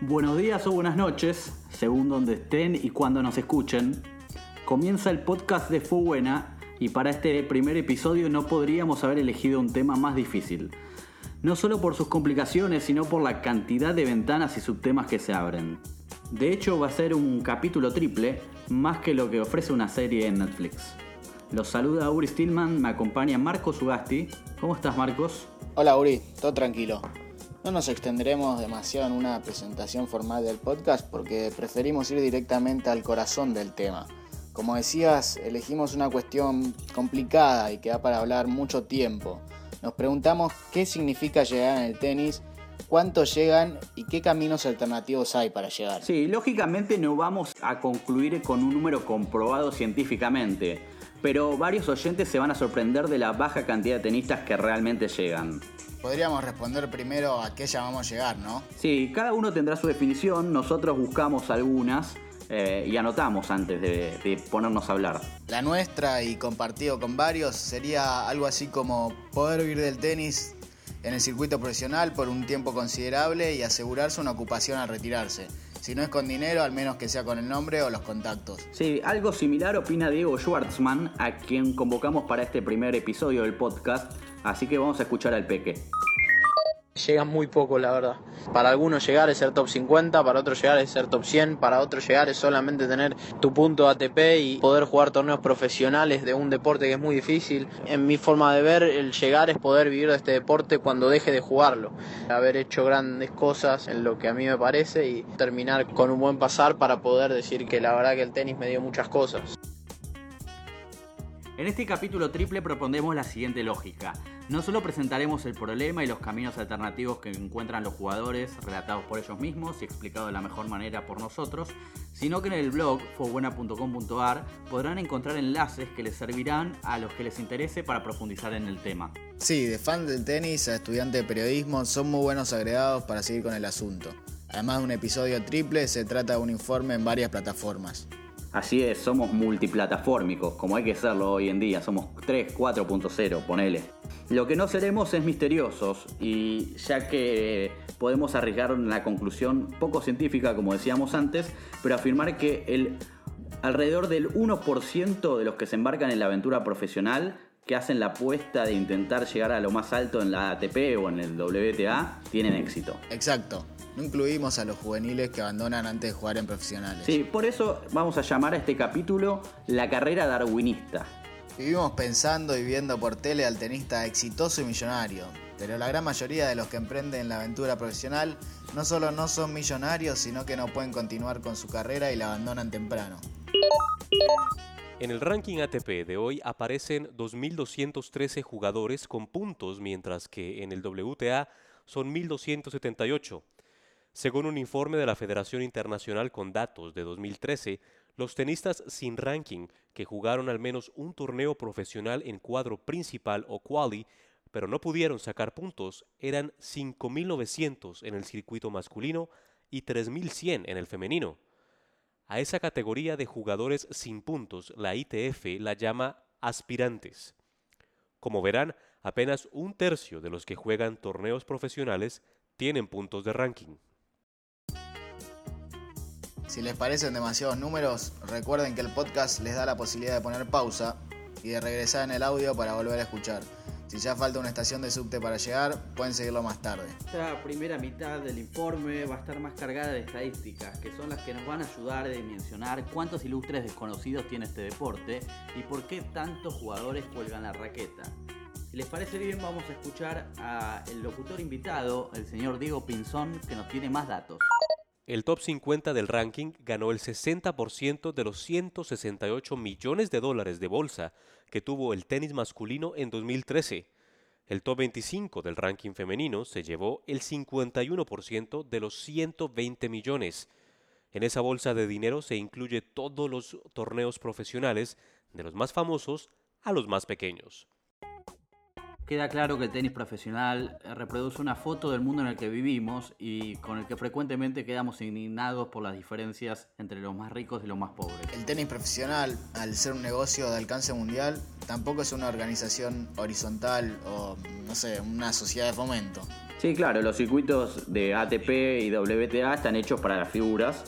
Buenos días o buenas noches, según donde estén y cuando nos escuchen. Comienza el podcast de Fue Buena y para este primer episodio no podríamos haber elegido un tema más difícil. No solo por sus complicaciones, sino por la cantidad de ventanas y subtemas que se abren. De hecho, va a ser un capítulo triple, más que lo que ofrece una serie en Netflix. Los saluda Uri Stillman, me acompaña Marcos Ugasti. ¿Cómo estás, Marcos? Hola, Uri, todo tranquilo. No nos extenderemos demasiado en una presentación formal del podcast porque preferimos ir directamente al corazón del tema. Como decías, elegimos una cuestión complicada y que da para hablar mucho tiempo. Nos preguntamos qué significa llegar en el tenis, cuánto llegan y qué caminos alternativos hay para llegar. Sí, lógicamente no vamos a concluir con un número comprobado científicamente, pero varios oyentes se van a sorprender de la baja cantidad de tenistas que realmente llegan. Podríamos responder primero a qué llamamos llegar, ¿no? Sí, cada uno tendrá su definición, nosotros buscamos algunas eh, y anotamos antes de, de ponernos a hablar. La nuestra y compartido con varios sería algo así como poder vivir del tenis en el circuito profesional por un tiempo considerable y asegurarse una ocupación al retirarse. Si no es con dinero, al menos que sea con el nombre o los contactos. Sí, algo similar opina Diego Schwartzman, a quien convocamos para este primer episodio del podcast, así que vamos a escuchar al peque llegan muy poco, la verdad. Para algunos llegar es ser top 50, para otros llegar es ser top 100, para otros llegar es solamente tener tu punto ATP y poder jugar torneos profesionales de un deporte que es muy difícil. En mi forma de ver, el llegar es poder vivir de este deporte cuando deje de jugarlo. Haber hecho grandes cosas en lo que a mí me parece y terminar con un buen pasar para poder decir que la verdad que el tenis me dio muchas cosas. En este capítulo triple propondremos la siguiente lógica. No solo presentaremos el problema y los caminos alternativos que encuentran los jugadores, relatados por ellos mismos y explicados de la mejor manera por nosotros, sino que en el blog fobuena.com.ar podrán encontrar enlaces que les servirán a los que les interese para profundizar en el tema. Sí, de fan del tenis a estudiante de periodismo son muy buenos agregados para seguir con el asunto. Además de un episodio triple, se trata de un informe en varias plataformas. Así es, somos multiplataformicos, como hay que serlo hoy en día, somos 3, 4.0, ponele. Lo que no seremos es misteriosos, y ya que podemos arriesgar una conclusión poco científica, como decíamos antes, pero afirmar que el alrededor del 1% de los que se embarcan en la aventura profesional que hacen la apuesta de intentar llegar a lo más alto en la ATP o en el WTA tienen éxito. Exacto. No incluimos a los juveniles que abandonan antes de jugar en profesionales. Sí, por eso vamos a llamar a este capítulo la carrera darwinista. Vivimos pensando y viendo por tele al tenista exitoso y millonario, pero la gran mayoría de los que emprenden la aventura profesional no solo no son millonarios, sino que no pueden continuar con su carrera y la abandonan temprano. En el ranking ATP de hoy aparecen 2.213 jugadores con puntos, mientras que en el WTA son 1.278. Según un informe de la Federación Internacional con datos de 2013, los tenistas sin ranking que jugaron al menos un torneo profesional en cuadro principal o quali, pero no pudieron sacar puntos, eran 5.900 en el circuito masculino y 3.100 en el femenino. A esa categoría de jugadores sin puntos, la ITF la llama aspirantes. Como verán, apenas un tercio de los que juegan torneos profesionales tienen puntos de ranking. Si les parecen demasiados números, recuerden que el podcast les da la posibilidad de poner pausa y de regresar en el audio para volver a escuchar. Si ya falta una estación de subte para llegar, pueden seguirlo más tarde. Esta primera mitad del informe va a estar más cargada de estadísticas, que son las que nos van a ayudar a dimensionar cuántos ilustres desconocidos tiene este deporte y por qué tantos jugadores cuelgan la raqueta. Si les parece bien, vamos a escuchar al locutor invitado, el señor Diego Pinzón, que nos tiene más datos. El top 50 del ranking ganó el 60% de los 168 millones de dólares de bolsa que tuvo el tenis masculino en 2013. El top 25 del ranking femenino se llevó el 51% de los 120 millones. En esa bolsa de dinero se incluye todos los torneos profesionales, de los más famosos a los más pequeños. Queda claro que el tenis profesional reproduce una foto del mundo en el que vivimos y con el que frecuentemente quedamos indignados por las diferencias entre los más ricos y los más pobres. El tenis profesional, al ser un negocio de alcance mundial, tampoco es una organización horizontal o, no sé, una sociedad de fomento. Sí, claro, los circuitos de ATP y WTA están hechos para las figuras.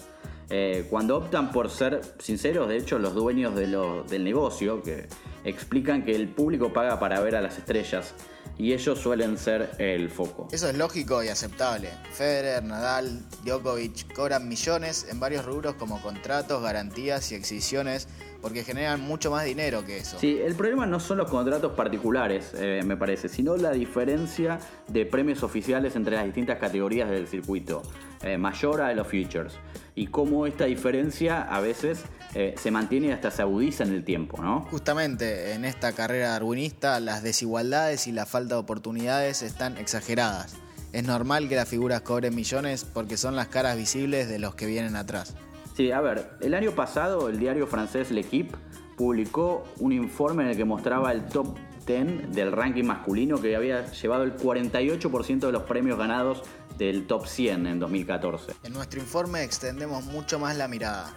Eh, cuando optan por ser sinceros, de hecho, los dueños de del negocio, que explican que el público paga para ver a las estrellas y ellos suelen ser el foco. Eso es lógico y aceptable. Federer, Nadal, Djokovic cobran millones en varios rubros como contratos, garantías y exhibiciones porque generan mucho más dinero que eso. Sí, el problema no son los contratos particulares, eh, me parece, sino la diferencia de premios oficiales entre las distintas categorías del circuito, eh, mayor a los futures, y cómo esta diferencia a veces eh, se mantiene y hasta se agudiza en el tiempo, ¿no? Justamente en esta carrera darwinista las desigualdades y la falta de oportunidades están exageradas. Es normal que las figuras cobren millones porque son las caras visibles de los que vienen atrás. Sí, a ver, el año pasado el diario francés L'Equipe publicó un informe en el que mostraba el top 10 del ranking masculino que había llevado el 48% de los premios ganados del top 100 en 2014. En nuestro informe extendemos mucho más la mirada.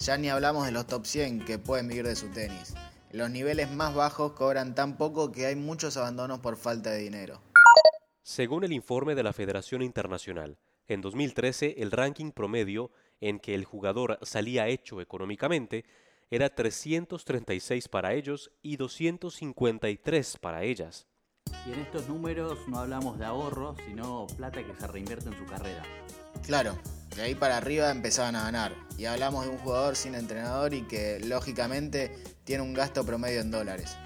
Ya ni hablamos de los top 100 que pueden vivir de su tenis. Los niveles más bajos cobran tan poco que hay muchos abandonos por falta de dinero. Según el informe de la Federación Internacional, en 2013 el ranking promedio en que el jugador salía hecho económicamente era 336 para ellos y 253 para ellas. Y en estos números no hablamos de ahorro, sino plata que se reinvierte en su carrera. Claro, de ahí para arriba empezaban a ganar. Y hablamos de un jugador sin entrenador y que lógicamente tiene un gasto promedio en dólares.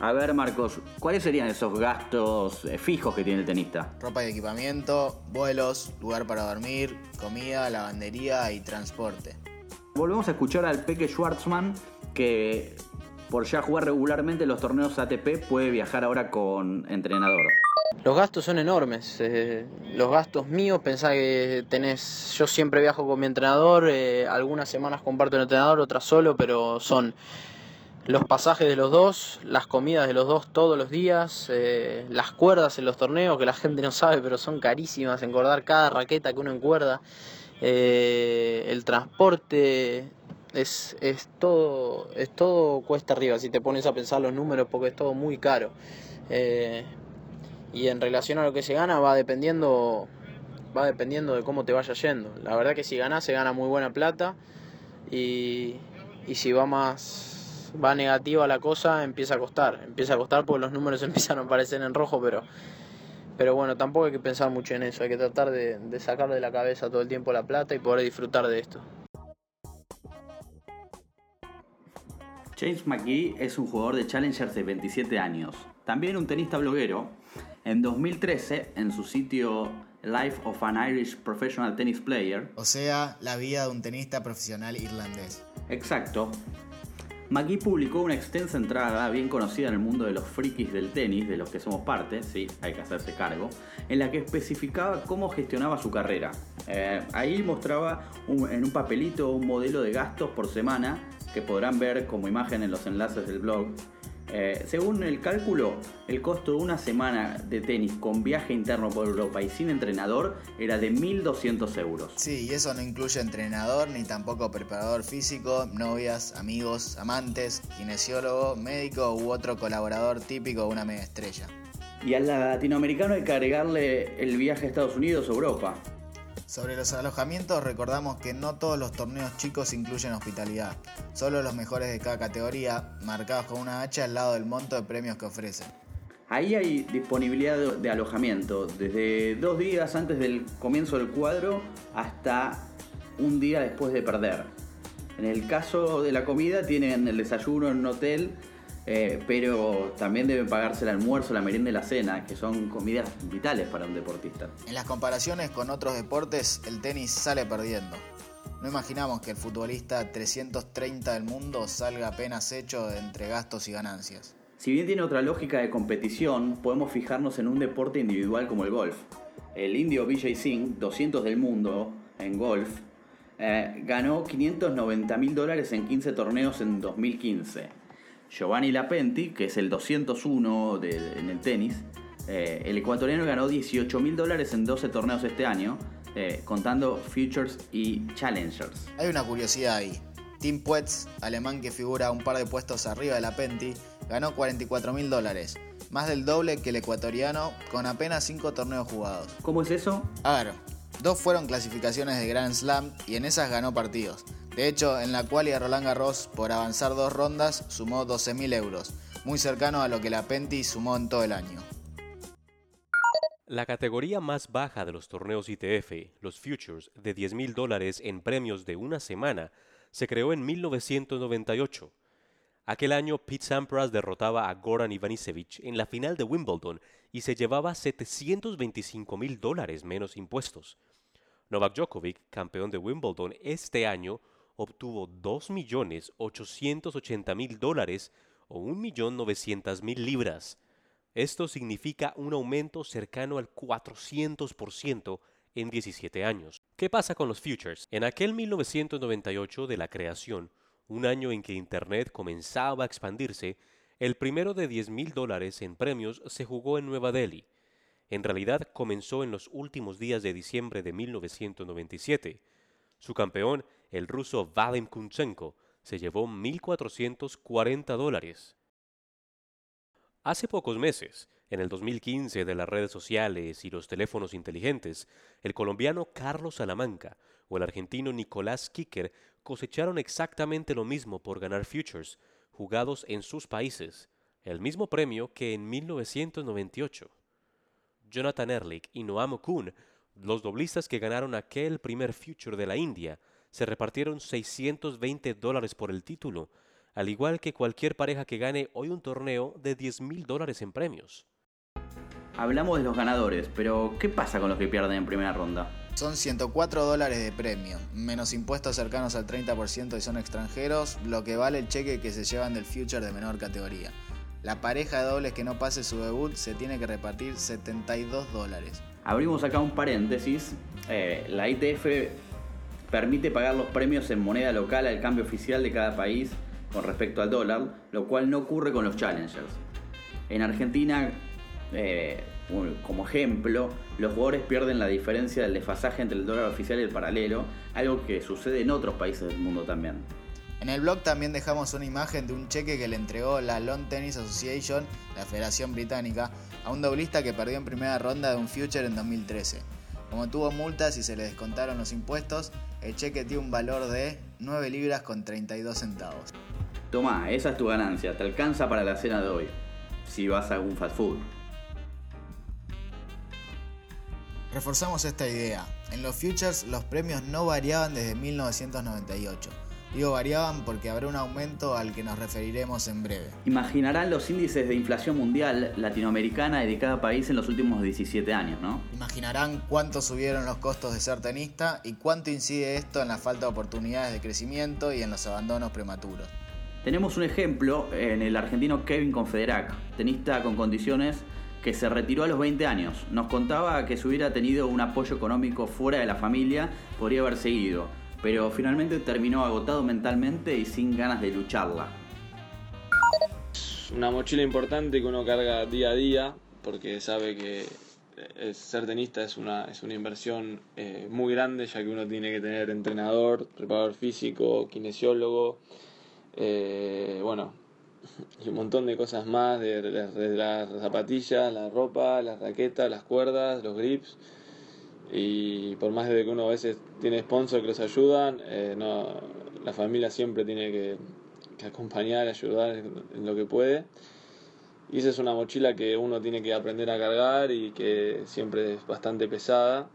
A ver, Marcos, ¿cuáles serían esos gastos eh, fijos que tiene el tenista? Ropa y equipamiento, vuelos, lugar para dormir, comida, lavandería y transporte. Volvemos a escuchar al Peque Schwartzman que por ya jugar regularmente los torneos ATP puede viajar ahora con entrenador. Los gastos son enormes. Eh, los gastos míos, pensá que tenés. Yo siempre viajo con mi entrenador. Eh, algunas semanas comparto el entrenador, otras solo, pero son los pasajes de los dos, las comidas de los dos todos los días, eh, las cuerdas en los torneos, que la gente no sabe, pero son carísimas, encordar cada raqueta que uno encuerda, el transporte, es, es, todo, es todo cuesta arriba, si te pones a pensar los números, porque es todo muy caro. Eh, y en relación a lo que se gana va dependiendo, va dependiendo de cómo te vaya yendo. La verdad que si ganas se gana muy buena plata y, y si va más va negativa la cosa, empieza a costar. Empieza a costar porque los números empiezan a aparecer en rojo, pero, pero bueno, tampoco hay que pensar mucho en eso. Hay que tratar de, de sacar de la cabeza todo el tiempo la plata y poder disfrutar de esto. James McGee es un jugador de Challengers de 27 años, también un tenista bloguero. En 2013, en su sitio Life of an Irish Professional Tennis Player, o sea, la vida de un tenista profesional irlandés. Exacto, McGee publicó una extensa entrada, bien conocida en el mundo de los frikis del tenis, de los que somos parte, sí, hay que hacerse cargo, en la que especificaba cómo gestionaba su carrera. Eh, ahí mostraba en un papelito un modelo de gastos por semana que podrán ver como imagen en los enlaces del blog eh, según el cálculo, el costo de una semana de tenis con viaje interno por Europa y sin entrenador era de 1.200 euros. Sí, y eso no incluye entrenador ni tampoco preparador físico, novias, amigos, amantes, kinesiólogo, médico u otro colaborador típico de una mega estrella. Y al latinoamericano hay que agregarle el viaje a Estados Unidos o Europa. Sobre los alojamientos recordamos que no todos los torneos chicos incluyen hospitalidad, solo los mejores de cada categoría, marcados con una hacha al lado del monto de premios que ofrecen. Ahí hay disponibilidad de alojamiento, desde dos días antes del comienzo del cuadro hasta un día después de perder. En el caso de la comida tienen el desayuno en un hotel eh, pero también deben pagarse el almuerzo, la merienda y la cena, que son comidas vitales para un deportista. En las comparaciones con otros deportes, el tenis sale perdiendo. No imaginamos que el futbolista 330 del mundo salga apenas hecho entre gastos y ganancias. Si bien tiene otra lógica de competición, podemos fijarnos en un deporte individual como el golf. El indio Vijay Singh, 200 del mundo en golf, eh, ganó 590 mil dólares en 15 torneos en 2015 Giovanni Lapenti, que es el 201 en el tenis, eh, el ecuatoriano ganó 18 mil dólares en 12 torneos este año, eh, contando Futures y Challengers. Hay una curiosidad ahí. Tim Puetz, alemán que figura un par de puestos arriba de Lapenti, ganó 44 mil dólares, más del doble que el ecuatoriano con apenas 5 torneos jugados. ¿Cómo es eso? A ver, dos fueron clasificaciones de Grand Slam y en esas ganó partidos. De hecho, en la cual Roland Garros, por avanzar dos rondas, sumó 12.000 euros, muy cercano a lo que la Penti sumó en todo el año. La categoría más baja de los torneos ITF, los Futures, de 10.000 dólares en premios de una semana, se creó en 1998. Aquel año Pete Sampras derrotaba a Goran Ivanisevic en la final de Wimbledon y se llevaba 725 mil dólares menos impuestos. Novak Djokovic, campeón de Wimbledon este año, obtuvo 2.880.000 dólares o 1.900.000 libras. Esto significa un aumento cercano al 400% en 17 años. ¿Qué pasa con los futures? En aquel 1998 de la creación, un año en que Internet comenzaba a expandirse, el primero de 10.000 dólares en premios se jugó en Nueva Delhi. En realidad comenzó en los últimos días de diciembre de 1997. Su campeón, el ruso Vadim Kunchenko, se llevó 1.440 dólares. Hace pocos meses, en el 2015 de las redes sociales y los teléfonos inteligentes, el colombiano Carlos Salamanca o el argentino Nicolás Kicker cosecharon exactamente lo mismo por ganar futures jugados en sus países, el mismo premio que en 1998. Jonathan Erlich y Noam Kun, los doblistas que ganaron aquel primer future de la India, se repartieron 620 dólares por el título, al igual que cualquier pareja que gane hoy un torneo de 10 mil dólares en premios. Hablamos de los ganadores, pero ¿qué pasa con los que pierden en primera ronda? Son 104 dólares de premio, menos impuestos cercanos al 30% y son extranjeros, lo que vale el cheque que se llevan del future de menor categoría. La pareja de dobles que no pase su debut se tiene que repartir 72 dólares. Abrimos acá un paréntesis. Eh, la ITF permite pagar los premios en moneda local al cambio oficial de cada país con respecto al dólar, lo cual no ocurre con los challengers. En Argentina, eh, como ejemplo, los jugadores pierden la diferencia del desfasaje entre el dólar oficial y el paralelo, algo que sucede en otros países del mundo también. En el blog también dejamos una imagen de un cheque que le entregó la Lawn Tennis Association, la Federación Británica, a un doblista que perdió en primera ronda de un future en 2013. Como tuvo multas y se le descontaron los impuestos, el cheque tiene un valor de 9 libras con 32 centavos. Toma, esa es tu ganancia, te alcanza para la cena de hoy, si vas a algún fast food. Reforzamos esta idea. En los futures los premios no variaban desde 1998. Digo variaban porque habrá un aumento al que nos referiremos en breve. Imaginarán los índices de inflación mundial latinoamericana y de cada país en los últimos 17 años, ¿no? Imaginarán cuánto subieron los costos de ser tenista y cuánto incide esto en la falta de oportunidades de crecimiento y en los abandonos prematuros. Tenemos un ejemplo en el argentino Kevin Confederac, tenista con condiciones que se retiró a los 20 años. Nos contaba que si hubiera tenido un apoyo económico fuera de la familia, podría haber seguido, pero finalmente terminó agotado mentalmente y sin ganas de lucharla. Una mochila importante que uno carga día a día, porque sabe que eh, ser tenista es una, es una inversión eh, muy grande, ya que uno tiene que tener entrenador, preparador físico, kinesiólogo, eh, bueno, y un montón de cosas más, de, las zapatillas, la ropa, las raquetas, las cuerdas, los grips. Y por más de que uno a veces tiene sponsors que los ayudan, eh, no, la familia siempre tiene que, que acompañar, ayudar en lo que puede. Y esa es una mochila que uno tiene que aprender a cargar y que siempre es bastante pesada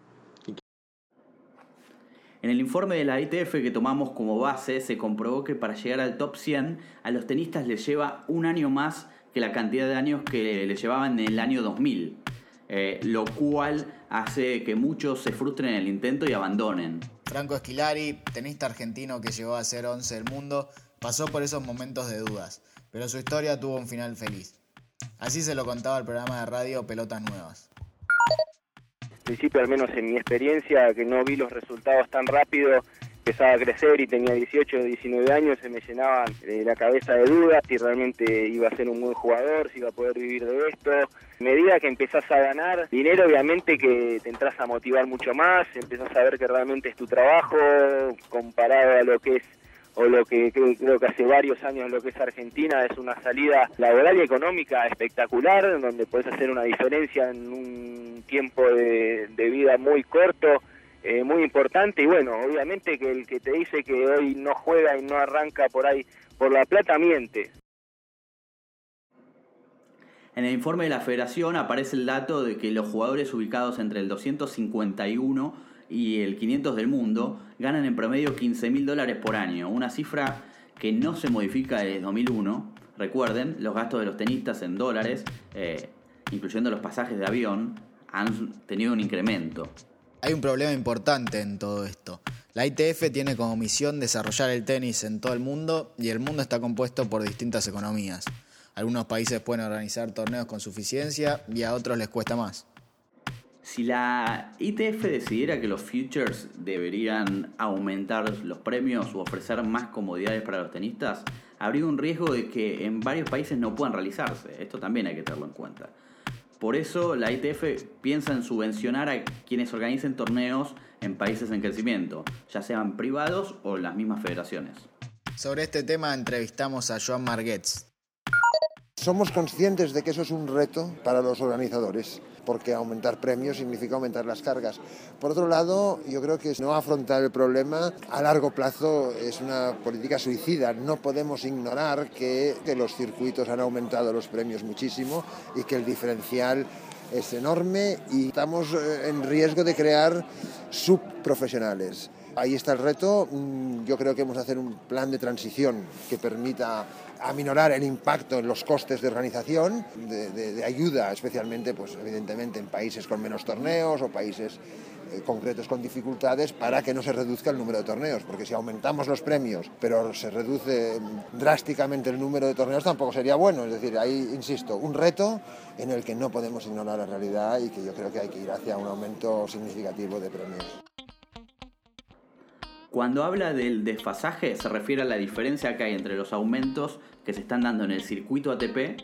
en el informe de la ITF que tomamos como base se comprobó que para llegar al top 100 a los tenistas les lleva un año más que la cantidad de años que les llevaban en el año 2000, eh, lo cual hace que muchos se frustren en el intento y abandonen. Franco Esquilari, tenista argentino que llegó a ser 11 del mundo, pasó por esos momentos de dudas, pero su historia tuvo un final feliz. Así se lo contaba el programa de radio Pelotas Nuevas principio, al menos en mi experiencia, que no vi los resultados tan rápido, empezaba a crecer y tenía 18 o 19 años, se me llenaba la cabeza de dudas si realmente iba a ser un buen jugador, si iba a poder vivir de esto. A medida que empezás a ganar dinero, obviamente que te entras a motivar mucho más, empezás a ver que realmente es tu trabajo comparado a lo que es o lo que creo que hace varios años lo que es Argentina es una salida laboral y económica espectacular, donde puedes hacer una diferencia en un tiempo de, vida muy corto, eh, muy importante, y bueno, obviamente que el que te dice que hoy no juega y no arranca por ahí por la plata miente. En el informe de la federación aparece el dato de que los jugadores ubicados entre el 251 y el 500 del mundo ganan en promedio 15 mil dólares por año, una cifra que no se modifica desde 2001. Recuerden, los gastos de los tenistas en dólares, eh, incluyendo los pasajes de avión, han tenido un incremento. Hay un problema importante en todo esto. La ITF tiene como misión desarrollar el tenis en todo el mundo y el mundo está compuesto por distintas economías. Algunos países pueden organizar torneos con suficiencia y a otros les cuesta más. Si la ITF decidiera que los futures deberían aumentar los premios o ofrecer más comodidades para los tenistas, habría un riesgo de que en varios países no puedan realizarse. Esto también hay que tenerlo en cuenta. Por eso la ITF piensa en subvencionar a quienes organicen torneos en países en crecimiento, ya sean privados o las mismas federaciones. Sobre este tema entrevistamos a Joan Marguets. Somos conscientes de que eso es un reto para los organizadores porque aumentar premios significa aumentar las cargas. Por otro lado, yo creo que no afrontar el problema a largo plazo es una política suicida. No podemos ignorar que, los circuitos han aumentado los premios muchísimo y que el diferencial es enorme y estamos eh, en riesgo de crear subprofesionales. Ahí está el reto. Mm, yo creo que hemos de hacer un plan de transición que permita aminorar el impacto en los costes de organización, de, ayuda, especialmente, pues evidentemente en países con menos torneos o países eh, concretos con dificultades para que no se reduzca el número de torneos, porque si aumentamos los premios, pero se reduce drásticamente el número de torneos, tampoco sería bueno. Es decir, ahí, insisto, un reto en el que no podemos ignorar la realidad y que yo creo que hay que ir hacia un aumento significativo de premios. Cuando habla del desfasaje se refiere a la diferencia que hay entre los aumentos que se están dando en el circuito ATP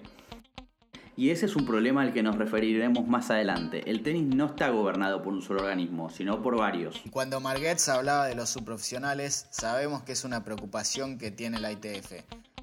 y ese es un problema al que nos referiremos más adelante. El tenis no está gobernado por un solo organismo, sino por varios. Cuando Marguerite hablaba de los subprofesionales, sabemos que es una preocupación que tiene la ITF.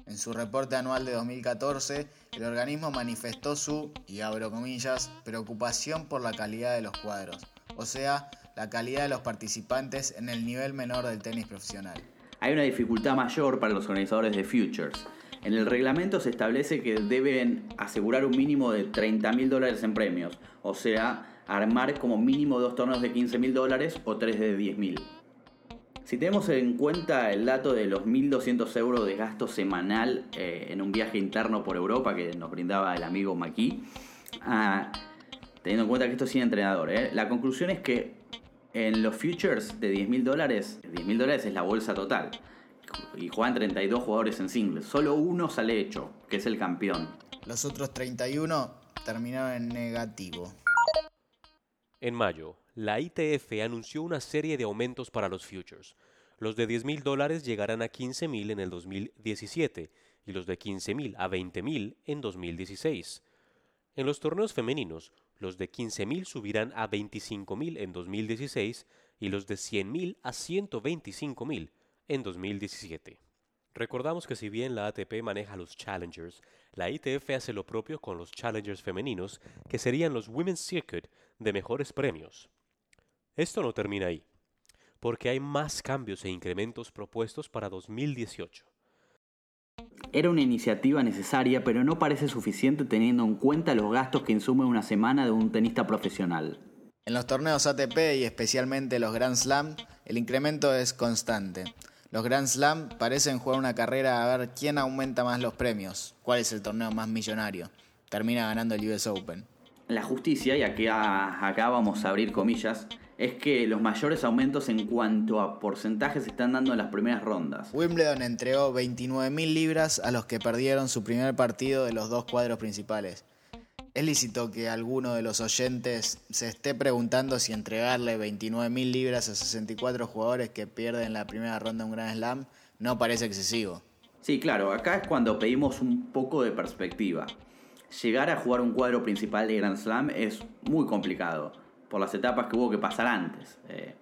En su reporte anual de 2014, el organismo manifestó su, y abro comillas, preocupación por la calidad de los cuadros, o sea, la calidad de los participantes en el nivel menor del tenis profesional. Hay una dificultad mayor para los organizadores de Futures. En el reglamento se establece que deben asegurar un mínimo de 30 mil dólares en premios, o sea, armar como mínimo dos torneos de 15 mil dólares o tres de 10 mil. Si tenemos en cuenta el dato de los 1.200 euros de gasto semanal eh, en un viaje interno por Europa que nos brindaba el amigo Maki, ah, teniendo en cuenta que esto es sin entrenador, eh, la conclusión es que en los futures de 10 mil dólares, 10 mil dólares es la bolsa total. Y juegan 32 jugadores en singles. Solo uno sale hecho, que es el campeón. Los otros 31 terminaron en negativo. En mayo, la ITF anunció una serie de aumentos para los futures. Los de 10 mil dólares llegarán a 15 mil en el 2017 y los de 15 mil a 20 mil en 2016. En los torneos femeninos, los de 15.000 subirán a 25.000 en 2016 y los de 100.000 a 125.000 en 2017. Recordamos que si bien la ATP maneja los Challengers, la ITF hace lo propio con los Challengers femeninos, que serían los Women's Circuit de mejores premios. Esto no termina ahí, porque hay más cambios e incrementos propuestos para 2018. Era una iniciativa necesaria, pero no parece suficiente teniendo en cuenta los gastos que insume una semana de un tenista profesional. En los torneos ATP y especialmente los Grand Slam, el incremento es constante. Los Grand Slam parecen jugar una carrera a ver quién aumenta más los premios, cuál es el torneo más millonario. Termina ganando el US Open. La justicia, y aquí acá vamos a abrir comillas, es que los mayores aumentos en cuanto a porcentajes se están dando en las primeras rondas. Wimbledon entregó 29.000 libras a los que perdieron su primer partido de los dos cuadros principales. Es lícito que alguno de los oyentes se esté preguntando si entregarle 29.000 libras a 64 jugadores que pierden la primera ronda de un Grand Slam no parece excesivo. Sí, claro, acá es cuando pedimos un poco de perspectiva. Llegar a jugar un cuadro principal de Grand Slam es muy complicado por las etapas que hubo que pasar antes. Eh,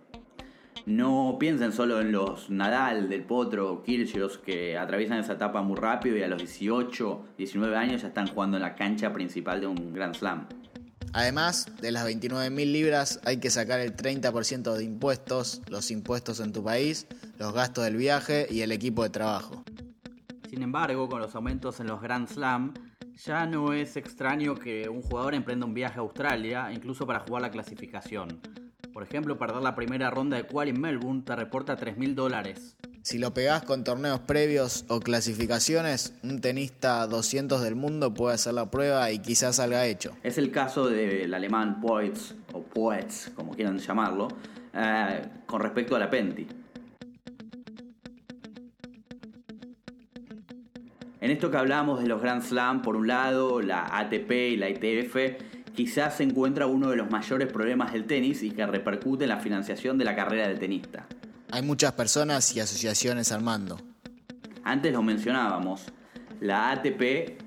No piensen solo en los Nadal, Del Potro, Kyrgios que atraviesan esa etapa muy rápido y a los 18, 19 años ya están jugando en la cancha principal de un Grand Slam. Además, de las 29.000 libras hay que sacar el 30% de impuestos, los impuestos en tu país, los gastos del viaje y el equipo de trabajo. Sin embargo, con los aumentos en los Grand Slam, ya no es extraño que un jugador emprenda un viaje a Australia, incluso para jugar la clasificación. Por ejemplo, perder la primera ronda de quali en Melbourne te reporta 3.000 dólares. Si lo pegás con torneos previos o clasificaciones, un tenista 200 del mundo puede hacer la prueba y quizás salga hecho. Es el caso del alemán Poets, o Poets, como quieran llamarlo, eh, con respecto a la En esto que hablamos de los Grand Slam, por un lado, la ATP y la ITF, quizás se encuentra uno de los mayores problemas del tenis y que repercute en la financiación de la carrera del tenista. Hay muchas personas y asociaciones al mando. Antes lo mencionábamos, la ATP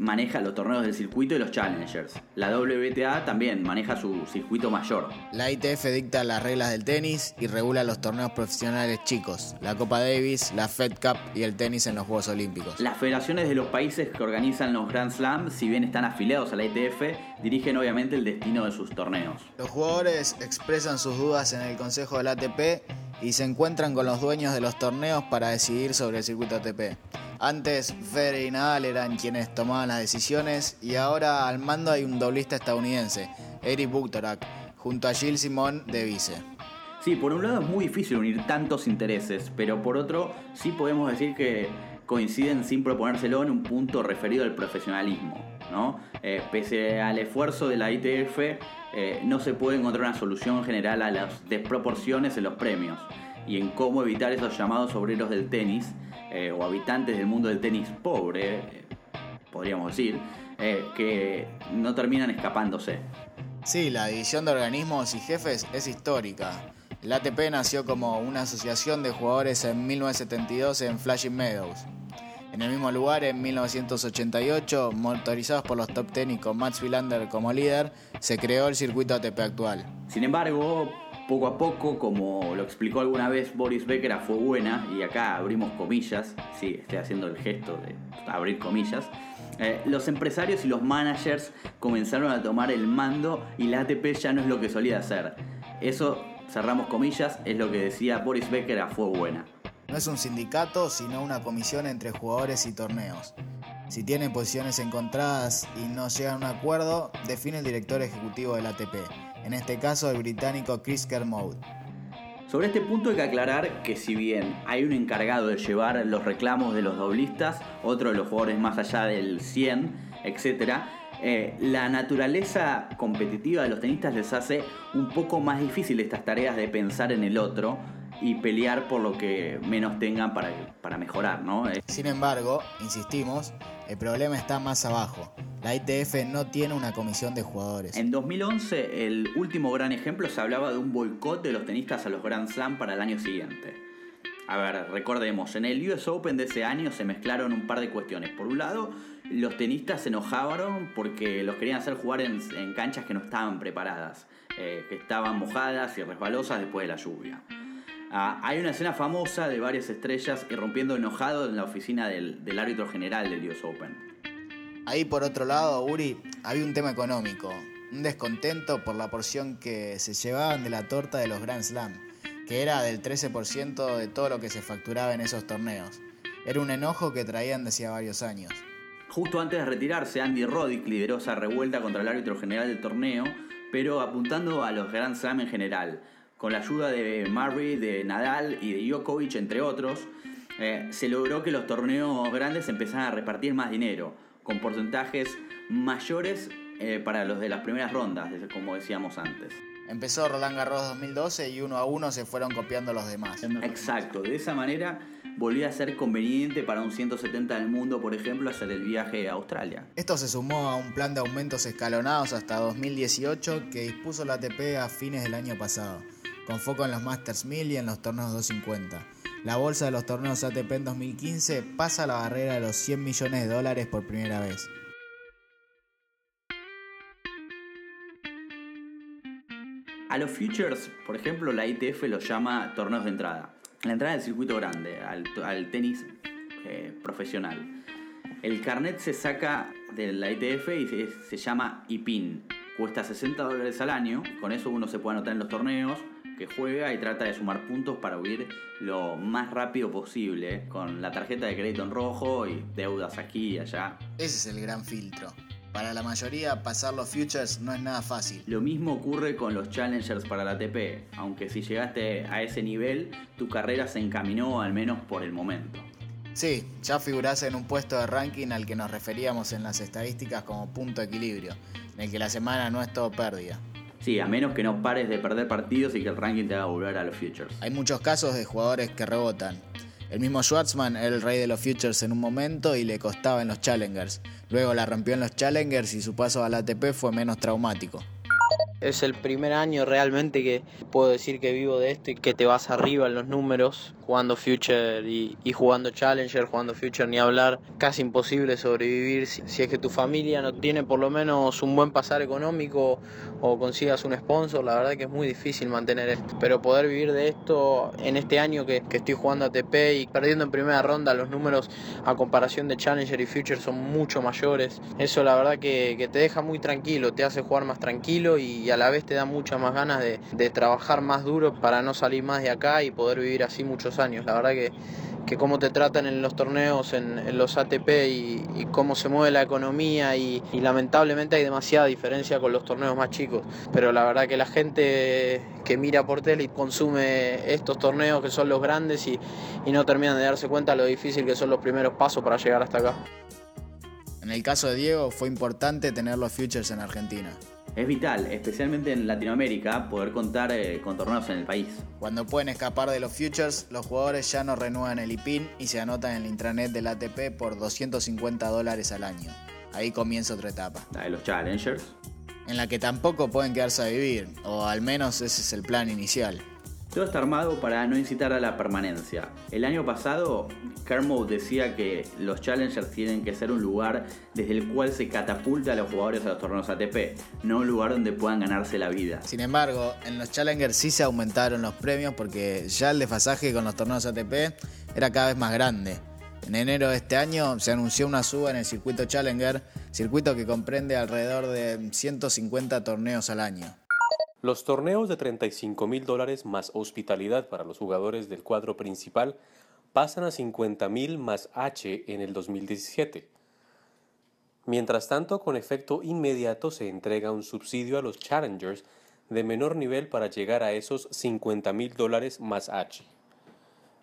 maneja los torneos del circuito y los challengers. La WTA también maneja su circuito mayor. La ITF dicta las reglas del tenis y regula los torneos profesionales chicos, la Copa Davis, la Fed Cup y el tenis en los Juegos Olímpicos. Las federaciones de los países que organizan los Grand Slam, si bien están afiliados a la ITF, dirigen obviamente el destino de sus torneos. Los jugadores expresan sus dudas en el Consejo del ATP y se encuentran con los dueños de los torneos para decidir sobre el circuito ATP. Antes Federer y Nadal eran quienes tomaban las decisiones y ahora al mando hay un doblista estadounidense, Eric Buktorak, junto a Gilles Simon de vice. Sí, por un lado es muy difícil unir tantos intereses, pero por otro sí podemos decir que coinciden sin proponérselo en un punto referido al profesionalismo. ¿no? Eh, pese al esfuerzo de la ITF, eh, no se puede encontrar una solución general a las desproporciones en los premios y en cómo evitar esos llamados obreros del tenis eh, o habitantes del mundo del tenis pobre, podríamos decir, que no terminan escapándose. Sí, la división de organismos y jefes es histórica. La ATP nació como una asociación de jugadores en 1972 en Flashing Meadows. En el mismo lugar, en 1988, motorizados por los top ten y con Mats Wilander como líder, se creó el circuito ATP actual. Sin embargo, poco a poco, como lo explicó alguna vez Boris Becker Fue Buena, y acá abrimos comillas, sí, estoy haciendo el gesto de abrir comillas, eh, los empresarios y los managers comenzaron a tomar el mando y la ATP ya no es lo que solía ser. Eso, cerramos comillas, es lo que decía Boris Becker Fue Buena. No es un sindicato, sino una comisión entre jugadores y torneos. Si tienen posiciones encontradas y no llegan a un acuerdo, define el director ejecutivo del ATP, en este caso el británico Chris Kermode. Sobre este punto hay que aclarar que si bien hay un encargado de llevar los reclamos de los doblistas, otro de los jugadores más allá del 100, etc., eh, la naturaleza competitiva de los tenistas les hace un poco más difícil estas tareas de pensar en el otro y pelear por lo que menos tengan para, para mejorar, ¿no? Sin embargo, insistimos, el problema está más abajo. La ITF no tiene una comisión de jugadores. En 2011, el último gran ejemplo, se hablaba de un boicot de los tenistas a los Grand Slam para el año siguiente. A ver, recordemos, en el US Open de ese año se mezclaron un par de cuestiones. Por un lado, los tenistas se enojaron porque los querían hacer jugar en, canchas que no estaban preparadas, eh, que estaban mojadas y resbalosas después de la lluvia. Ah, hay una escena famosa de varias estrellas irrumpiendo enojado en la oficina del, árbitro general del US Open. Ahí por otro lado, Uri, había un tema económico, un descontento por la porción que se llevaban de la torta de los Grand Slam, que era del 13% de todo lo que se facturaba en esos torneos. Era un enojo que traían desde hacía varios años. Justo antes de retirarse, Andy Roddick lideró esa revuelta contra el árbitro general del torneo, pero apuntando a los Grand Slam en general con la ayuda de Murray, de Nadal y de Djokovic, entre otros, eh, se logró que los torneos grandes empezaran a repartir más dinero, con porcentajes mayores eh, para los de las primeras rondas, como decíamos antes. Empezó Roland Garros 2012 y uno a uno se fueron copiando los demás. Exacto, de esa manera volvía a ser conveniente para un 170 del mundo, por ejemplo, hacer el viaje a Australia. Esto se sumó a un plan de aumentos escalonados hasta 2018 que dispuso la ATP a fines del año pasado con foco en los Masters 1000 y en los torneos 250. La bolsa de los torneos ATP en 2015 pasa la barrera de los 100 millones de dólares por primera vez. A los futures, por ejemplo, la ITF los llama torneos de entrada. La entrada del circuito grande, al, tenis eh, profesional. El carnet se saca de la ITF y se, se llama IPIN. Cuesta 60 dólares al año. Con eso uno se puede anotar en los torneos que juega y trata de sumar puntos para huir lo más rápido posible, con la tarjeta de crédito en rojo y deudas aquí y allá. Ese es el gran filtro. Para la mayoría, pasar los futures no es nada fácil. Lo mismo ocurre con los challengers para la ATP, aunque si llegaste a ese nivel, tu carrera se encaminó al menos por el momento. Sí, ya figurás en un puesto de ranking al que nos referíamos en las estadísticas como punto de equilibrio, en el que la semana no es todo pérdida. Sí, a menos que no pares de perder partidos y que el ranking te haga volver a los futures. Hay muchos casos de jugadores que rebotan. El mismo Schwartzman era el rey de los futures en un momento y le costaba en los challengers. Luego la rompió en los challengers y su paso al ATP fue menos traumático. Es el primer año realmente que puedo decir que vivo de esto y que te vas arriba en los números, jugando Future y, jugando Challenger, jugando Future ni hablar. Casi imposible sobrevivir si, es que tu familia no tiene por lo menos un buen pasar económico o consigas un sponsor. La verdad que es muy difícil mantener esto. Pero poder vivir de esto en este año que, estoy jugando ATP y perdiendo en primera ronda, los números a comparación de Challenger y Future son mucho mayores. Eso la verdad que, que te deja muy tranquilo, te hace jugar más tranquilo y y a la vez te da muchas más ganas de, trabajar más duro para no salir más de acá y poder vivir así muchos años. La verdad que, que cómo te tratan en los torneos, en, los ATP y, cómo se mueve la economía y, lamentablemente hay demasiada diferencia con los torneos más chicos. Pero la verdad que la gente que mira por tele y consume estos torneos que son los grandes y, y no terminan de darse cuenta lo difícil que son los primeros pasos para llegar hasta acá. En el caso de Diego fue importante tener los futures en Argentina. Es vital, especialmente en Latinoamérica, poder contar eh, con torneos en el país. Cuando pueden escapar de los futures, los jugadores ya no renuevan el IPIN y se anotan en el intranet del ATP por 250 dólares al año. Ahí comienza otra etapa. La de los challengers. En la que tampoco pueden quedarse a vivir, o al menos ese es el plan inicial. Todo está armado para no incitar a la permanencia. El año pasado, Kermode decía que los Challengers tienen que ser un lugar desde el cual se catapulta a los jugadores a los torneos ATP, no un lugar donde puedan ganarse la vida. Sin embargo, en los Challengers sí se aumentaron los premios porque ya el desfasaje con los torneos ATP era cada vez más grande. En enero de este año se anunció una suba en el circuito Challenger, circuito que comprende alrededor de 150 torneos al año. Los torneos de 35 mil dólares más hospitalidad para los jugadores del cuadro principal pasan a 50 mil más H en el 2017. Mientras tanto, con efecto inmediato se entrega un subsidio a los challengers de menor nivel para llegar a esos 50 mil dólares más H.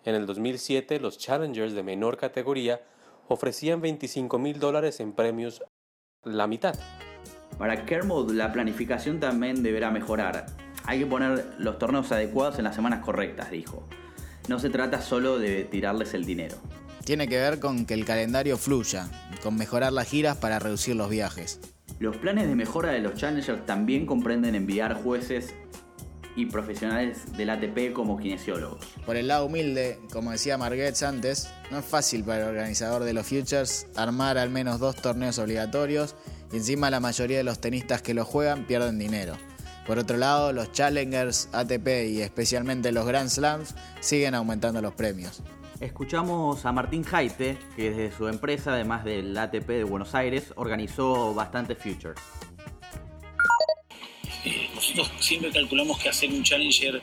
En el 2007, los challengers de menor categoría ofrecían 25 mil dólares en premios, la mitad. Para Kermode la planificación también deberá mejorar. Hay que poner los torneos adecuados en las semanas correctas, dijo. No se trata solo de tirarles el dinero. Tiene que ver con que el calendario fluya, con mejorar las giras para reducir los viajes. Los planes de mejora de los Challengers también comprenden enviar jueces y profesionales del ATP como kinesiólogos. Por el lado humilde, como decía Marguerite antes, no es fácil para el organizador de los Futures armar al menos dos torneos obligatorios y encima la mayoría de los tenistas que lo juegan pierden dinero. Por otro lado, los Challengers, ATP y especialmente los Grand Slams siguen aumentando los premios. Escuchamos a Martín Jaite, que desde su empresa, además del ATP de Buenos Aires, organizó bastantes futures. Eh, nosotros siempre calculamos que hacer un Challenger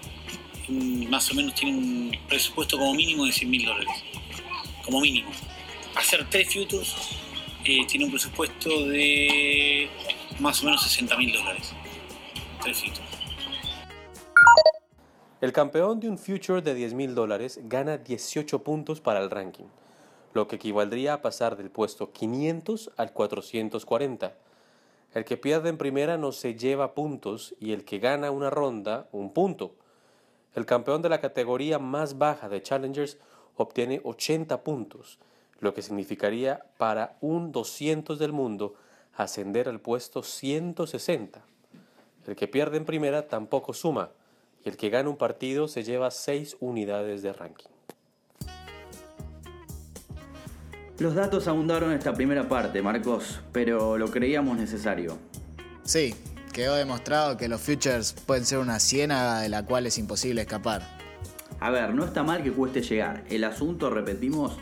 más o menos tiene un presupuesto como mínimo de 100 mil dólares. Como mínimo. Hacer tres futures eh, tiene un presupuesto de más o menos 60 mil dólares. El campeón de un future de 10 mil dólares gana 18 puntos para el ranking, lo que equivaldría a pasar del puesto 500 al 440. El que pierde en primera no se lleva puntos y el que gana una ronda, un punto. El campeón de la categoría más baja de Challengers obtiene 80 puntos lo que significaría para un 200 del mundo ascender al puesto 160. El que pierde en primera tampoco suma y el que gana un partido se lleva 6 unidades de ranking. Los datos abundaron en esta primera parte, Marcos, pero lo creíamos necesario. Sí, Quedó demostrado que los futures pueden ser una ciénaga de la cual es imposible escapar. A ver, no está mal que cueste llegar. El asunto, repetimos,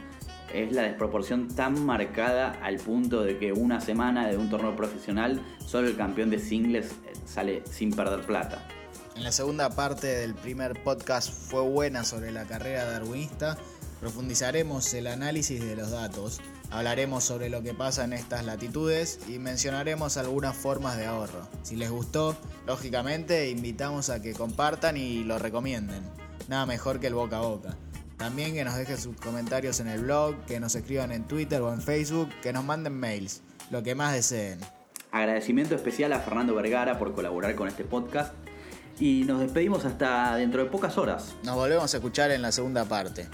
es la desproporción tan marcada al punto de que una semana de un torneo profesional solo el campeón de singles eh, sale sin perder plata. En la segunda parte del primer podcast fue buena sobre la carrera darwinista. Profundizaremos el análisis de los datos, hablaremos sobre lo que pasa en estas latitudes y mencionaremos algunas formas de ahorro. Si les gustó, lógicamente invitamos a que compartan y lo recomienden. Nada mejor que el boca a boca. También que nos dejen sus comentarios en el blog, que nos escriban en Twitter o en Facebook, que nos manden mails, lo que más deseen. Agradecimiento especial a Fernando Vergara por colaborar con este podcast y nos despedimos hasta dentro de pocas horas. Nos volvemos a escuchar en la segunda parte.